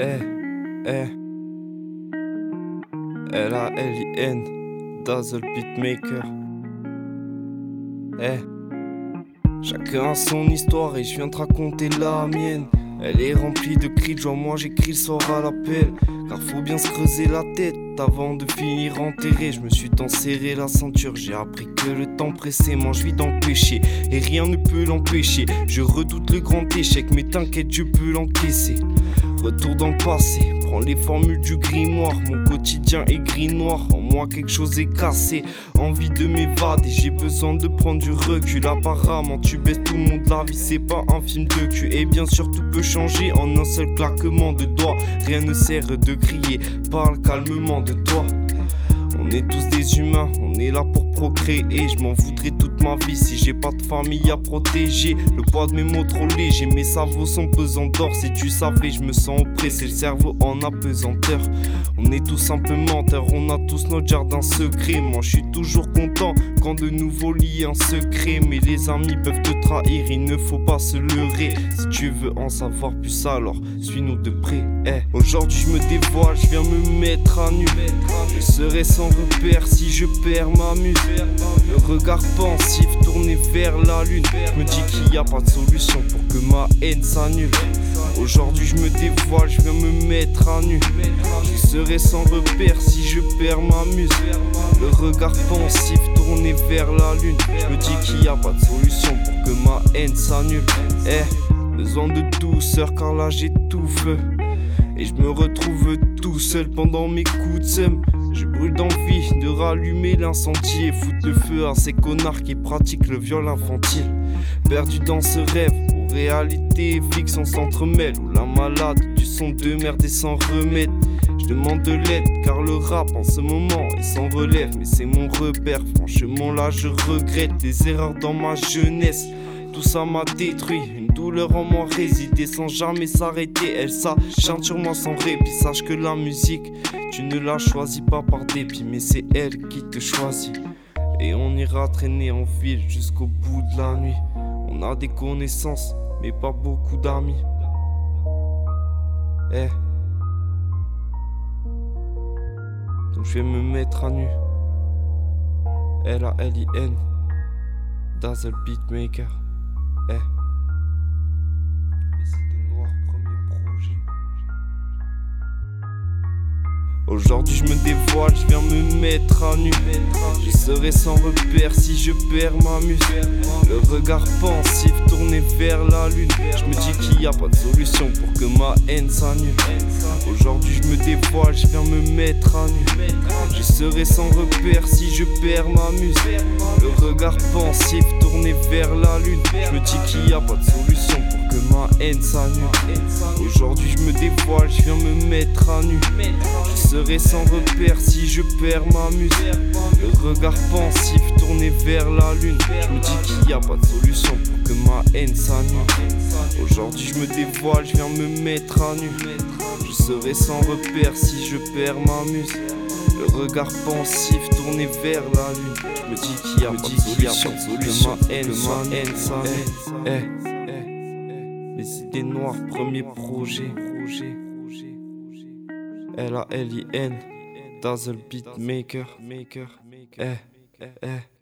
Eh, eh. L-A-L-I-N, Dazzle Beatmaker. Eh. Chacun a son histoire et je viens te raconter la mienne. Elle est remplie de cris de joie, moi j'écris le soir à l'appel. Car faut bien se creuser la tête avant de finir enterré. Je me suis tant serré la ceinture, j'ai appris que le temps pressé vite dans péché. Et rien ne peut l'empêcher. Je redoute le grand échec, mais t'inquiète, je peux l'encaisser. Retour dans le passé, prends les formules du grimoire. Mon quotidien est gris-noir, en moi quelque chose est cassé. Envie de m'évader, j'ai besoin de prendre du recul. Apparemment, tu baisses tout le monde, la vie c'est pas un film de cul. Et bien sûr, tout peut changer en un seul claquement de doigts. Rien ne sert de crier, parle calmement de toi. On est tous des humains, on est là pour procréer. Je m'en voudrais toute ma vie si j'ai pas de famille à protéger. Le poids de mes mots trop léger, mes cerveaux sont pesants d'or. Si tu savais, je me sens oppressé, le cerveau en apesanteur. On est tous un peu menteurs, on a tous notre jardin secret. Moi je suis toujours content quand de nouveaux liens se créent. Mais les amis peuvent te trahir, il ne faut pas se leurrer. Si tu veux en savoir plus, alors suis-nous de près. Eh, Aujourd'hui je me dévoile, je viens me mettre à nu. Je serai sans repère si je perds ma muse. Le regard pensif tourné vers la lune. Me dit qu'il n'y a pas de solution pour que ma haine s'annule. Aujourd'hui je me dévoile, je viens me mettre à nu. Je serai sans repère si je perds ma muse. Le regard pensif tourné vers la lune. Me dit qu'il n'y a pas de solution pour que ma haine s'annule. Eh, besoin de douceur car là j'étouffe. Et je me retrouve tout seul pendant mes coups de seum. Je brûle d'envie de rallumer l'incendie et foutre le feu à ces connards qui pratiquent le viol infantile. Perdu dans ce rêve où réalité et fiction s'entremêlent, où la malade du son de merde est sans remède. Je demande de l'aide car le rap en ce moment est sans relève, mais c'est mon repère. Franchement, là je regrette des erreurs dans ma jeunesse. Tout ça m'a détruit, une douleur en moi résidait sans jamais s'arrêter. Elle s'acharne sur moi sans répit. Sache que la musique, tu ne la choisis pas par dépit, mais c'est elle qui te choisit. Et on ira traîner en ville jusqu'au bout de la nuit. On a des connaissances, mais pas beaucoup d'amis. Eh. Donc je vais me mettre à nu. L-A-L-I-N. Dazzle Beatmaker. Eh. Mais Aujourd'hui je me dévoile, je viens me mettre à nu. Je serai sans repère si je perds ma muse. Le regard pensif tourné vers la lune. Je me dis qu'il n'y a pas de solution pour que ma haine s'annule. Aujourd'hui je me dévoile, je viens me mettre à nu. Je serai sans repère si je perds ma muse. Le regard pensif tourné vers la lune. Je me dis qu'il n'y a pas de solution pour que ma haine s'annule. Aujourd'hui je me dévoile, je viens me mettre à nu. Je serai sans repère si je perds ma muse. Le regard pensif tourné vers la lune. Je me dis qu'il n'y a pas de solution pour que ma haine s'annule. Aujourd'hui je me dévoile, je viens me mettre à nu. Je serai sans repère si je perds ma muse. Le regard pensif tourné vers la lune. Je me dis qu'il y a pas de solution, que ma haine, ma haine s'annule. Eh, eh, eh. Les idées noires, premier projet. L-A-L-I-N, Dazzle Beatmaker. Eh, eh, eh.